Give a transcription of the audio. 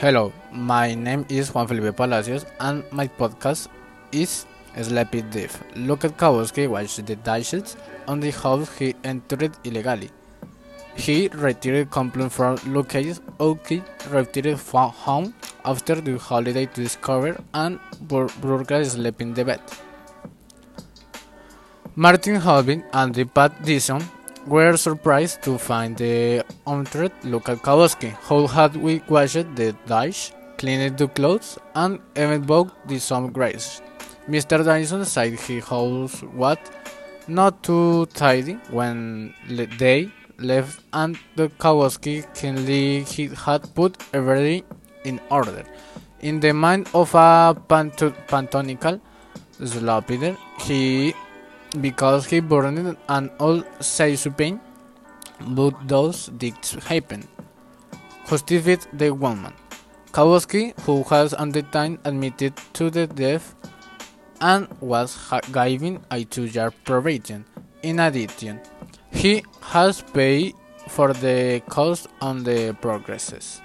Hello, my name is Juan Felipe Palacios and my podcast is Sleepy Thief. Look at Kowalski watch the dishes on the house he entered illegally. He retired complaint from Lucas Oki retired from home after the holiday to discover and burglar sleep in the bed. Martin Holbin and the Pat Dixon were surprised to find the untrained local Kowalski, who had we washed the dish, cleaned the clothes, and even bought the some grace. Mr. Dyson said his house was not too tidy when they left, and the Kowalski keenly he had put everything in order. In the mind of a pant- pantonical slopider, he because he burned an old pain, but those did happen. Justified the woman. Kowalski, who has at the time admitted to the death and was given a two-year probation. In addition, he has paid for the cost on the progresses.